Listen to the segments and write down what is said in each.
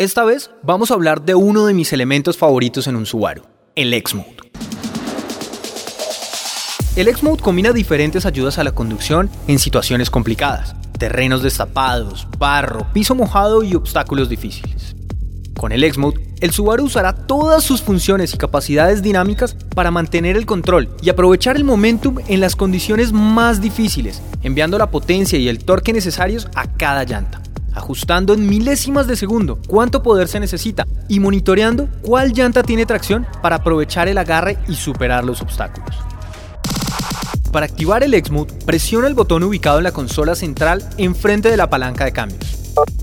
Esta vez vamos a hablar de uno de mis elementos favoritos en un Subaru, el X-Mode. El X-Mode combina diferentes ayudas a la conducción en situaciones complicadas, terrenos destapados, barro, piso mojado y obstáculos difíciles. Con el X-Mode, el Subaru usará todas sus funciones y capacidades dinámicas para mantener el control y aprovechar el momentum en las condiciones más difíciles, enviando la potencia y el torque necesarios a cada llanta ajustando en milésimas de segundo cuánto poder se necesita y monitoreando cuál llanta tiene tracción para aprovechar el agarre y superar los obstáculos. Para activar el X-Mode, presiona el botón ubicado en la consola central enfrente de la palanca de cambios.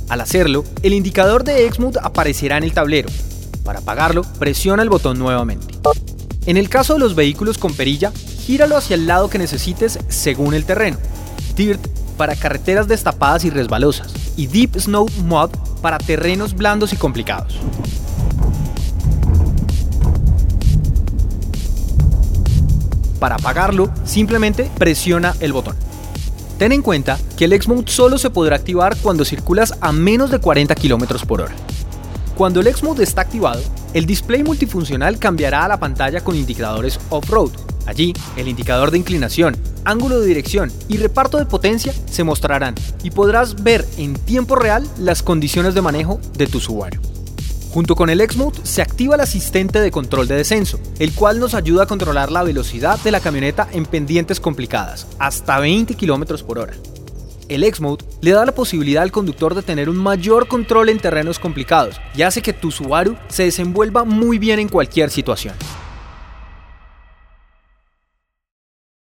Al hacerlo, el indicador de X-Mode aparecerá en el tablero. Para apagarlo, presiona el botón nuevamente. En el caso de los vehículos con perilla, gíralo hacia el lado que necesites según el terreno. Dirt para carreteras destapadas y resbalosas, y Deep Snow Mud para terrenos blandos y complicados. Para apagarlo, simplemente presiona el botón. Ten en cuenta que el X-Mode solo se podrá activar cuando circulas a menos de 40 km por hora. Cuando el X-Mode está activado, el display multifuncional cambiará a la pantalla con indicadores off-road. Allí, el indicador de inclinación, ángulo de dirección y reparto de potencia se mostrarán y podrás ver en tiempo real las condiciones de manejo de tu Subaru. Junto con el X-Mode se activa el asistente de control de descenso, el cual nos ayuda a controlar la velocidad de la camioneta en pendientes complicadas, hasta 20 km por hora. El X-Mode le da la posibilidad al conductor de tener un mayor control en terrenos complicados y hace que tu Subaru se desenvuelva muy bien en cualquier situación.